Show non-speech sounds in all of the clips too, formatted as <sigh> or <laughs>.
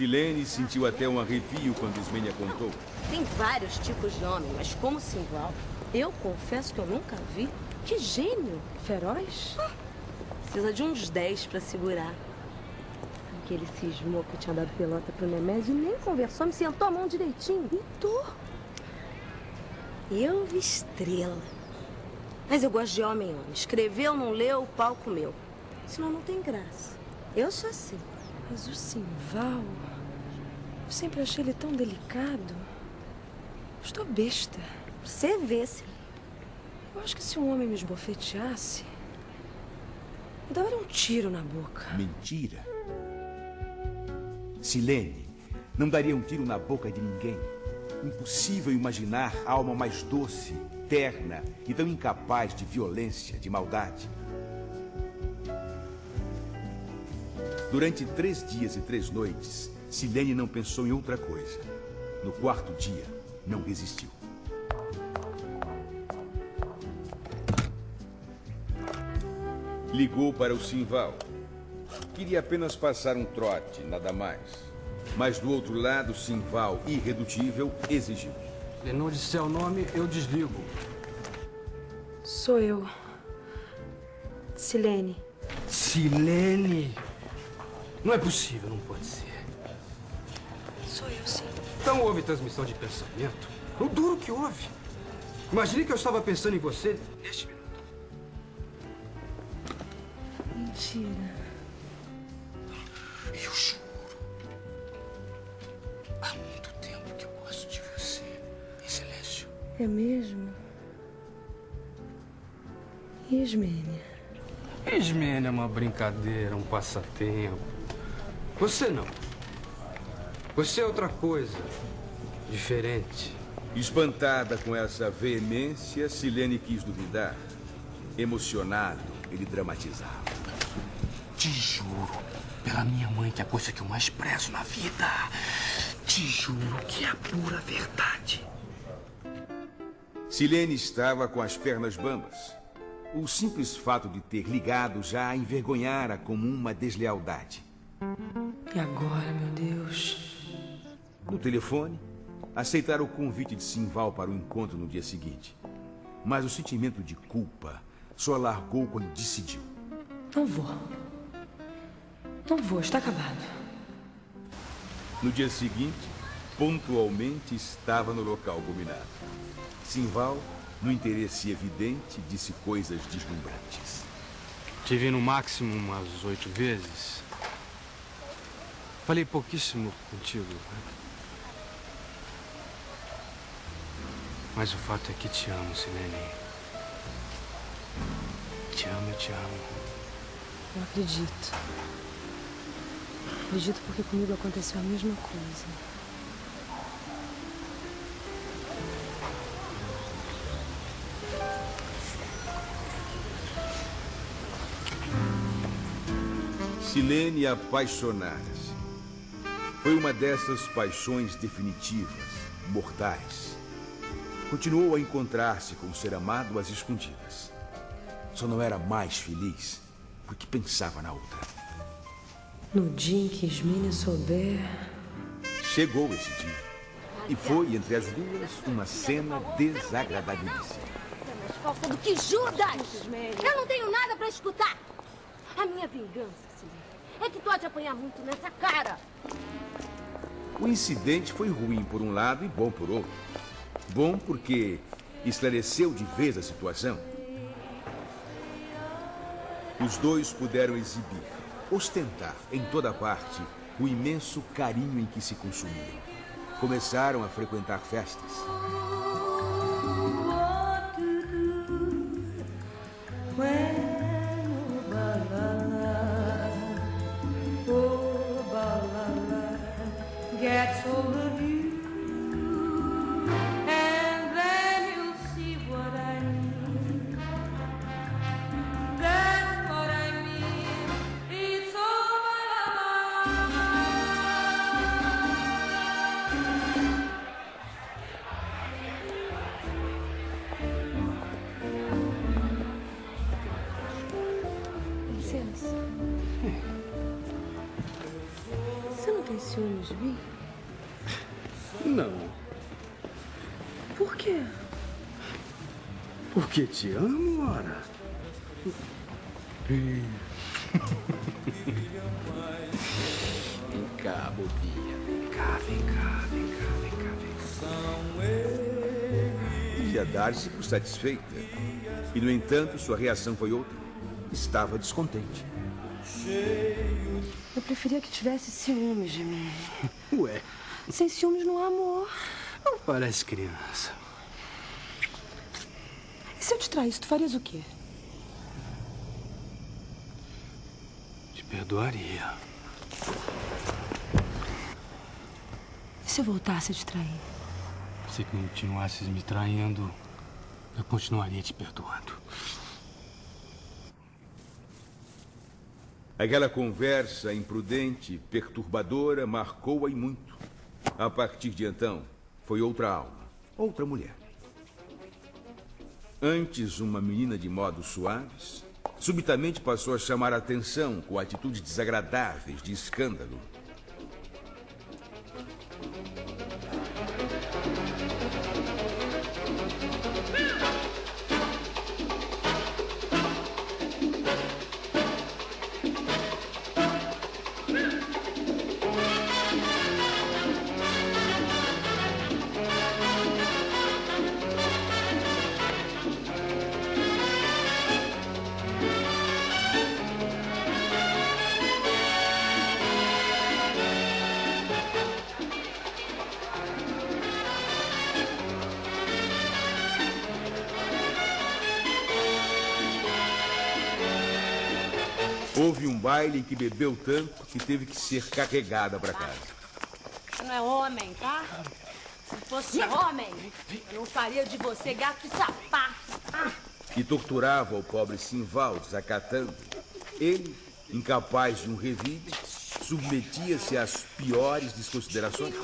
Silene sentiu até um arrepio quando Ismênia contou. Tem vários tipos de homem, mas como Simval, eu confesso que eu nunca vi. Que gênio! Feroz? Precisa de uns 10 pra segurar. Que ele cismou que eu tinha dado pelota pro Nemésio e nem conversou, me sentou a mão direitinho. E tô. Eu vi estrela. Mas eu gosto de homem, homem. Escreveu, não leu, o palco meu. Senão não tem graça. Eu sou assim. Mas o Simval. Eu sempre achei ele tão delicado. Estou besta. Você vê, se. Eu acho que se um homem me esbofeteasse. Eu daria um tiro na boca. Mentira. Silene não daria um tiro na boca de ninguém. Impossível imaginar a alma mais doce, terna e tão incapaz de violência, de maldade. Durante três dias e três noites, Silene não pensou em outra coisa. No quarto dia, não resistiu. Ligou para o Simval. Queria apenas passar um trote, nada mais. Mas do outro lado, Simval, irredutível, exigiu. Se não disser o nome, eu desligo. Sou eu. Silene. Silene? Não é possível, não pode ser. Sou eu, sim. Então houve transmissão de pensamento? O duro que houve. Imagine que eu estava pensando em você neste minuto. Mentira. Eu juro. Há muito tempo que eu gosto de você. Em silêncio. É mesmo? Ismênia. Ismênia é uma brincadeira, um passatempo. Você não. Você é outra coisa. Diferente. Espantada com essa veemência, Silene quis duvidar. Emocionado, ele dramatizava. Te juro, pela minha mãe, que é a coisa que eu mais prezo na vida. Te juro que é a pura verdade. Silene estava com as pernas bambas. O simples fato de ter ligado já a envergonhara como uma deslealdade. E agora? No telefone, aceitara o convite de Simval para o encontro no dia seguinte. Mas o sentimento de culpa só largou quando decidiu. Não vou. Não vou, está acabado. No dia seguinte, pontualmente estava no local combinado. Simval, no interesse evidente, disse coisas deslumbrantes. Te vi no máximo umas oito vezes. Falei pouquíssimo contigo. Mas o fato é que te amo, Silene. Te amo, te amo. Não acredito. Acredito porque comigo aconteceu a mesma coisa. Silene apaixonara-se. Foi uma dessas paixões definitivas, mortais. Continuou a encontrar-se com o ser amado às escondidas. Só não era mais feliz porque pensava na outra. No dia em que Ismênia souber. Chegou esse dia. E foi, entre as duas, uma cena desagradabilíssima. mais falsa do que Judas! Eu não tenho nada pra escutar. A minha vingança, Silene, é que tu há de apanhar muito nessa cara. O incidente foi ruim por um lado e bom por outro. Bom porque esclareceu de vez a situação. Os dois puderam exibir, ostentar em toda parte o imenso carinho em que se consumiam. Começaram a frequentar festas. De mim? Não, Por quê? porque te amo, ora. Vem cá, bobinha. Vem cá, vem cá, vem cá, vem cá, vem cá. Devia dar-se por satisfeita. E, no entanto, sua reação foi outra. Estava descontente. Eu preferia que tivesse ciúmes de mim. <laughs> Ué, Sem ciúmes não há amor. não parece criança. E se eu te traísse, tu farias o quê? Te perdoaria. E se eu voltasse a te trair? Se continuasses me traindo, eu continuaria te perdoando. Aquela conversa imprudente, perturbadora, marcou-a e muito. A partir de então, foi outra alma, outra mulher. Antes, uma menina de modos suaves, subitamente passou a chamar a atenção com atitudes desagradáveis de escândalo. Baile em que bebeu tanto que teve que ser carregada para casa. Você não é homem, tá? Se fosse homem, eu não faria de você gato e sapato. E torturava o pobre Simval, desacatando. Ele, incapaz de um revide, submetia-se às piores desconsiderações.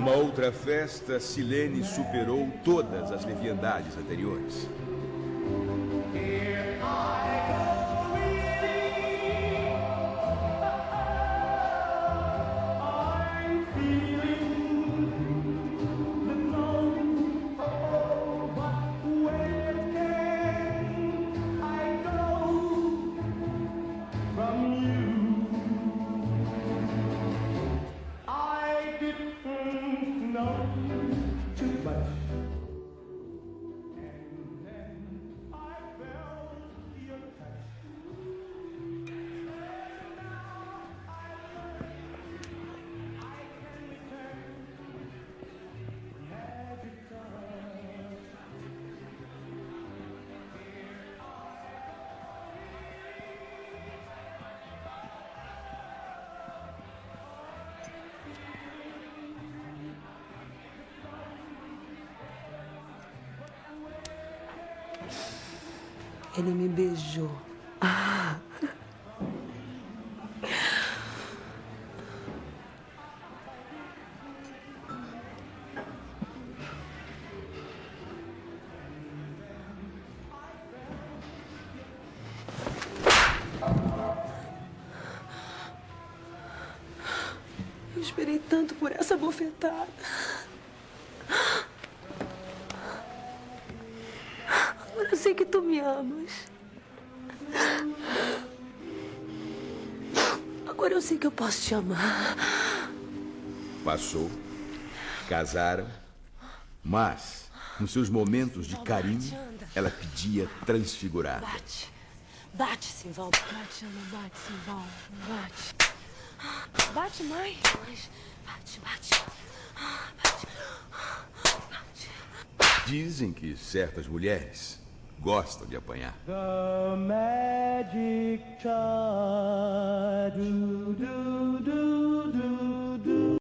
Numa outra festa, Silene superou todas as leviandades anteriores. Ele me beijou. Eu esperei tanto por essa bofetada. Agora eu Agora eu sei que eu posso te amar. Passou, casaram, mas, nos seus momentos de carinho, ela pedia transfigurada. Bate. Bate, Simval. Bate, Ana. Bate, Simval. Bate. Bate mais. Bate, bate. Dizem que certas mulheres gosta de apanhar. The Magic Car. Du, du, du,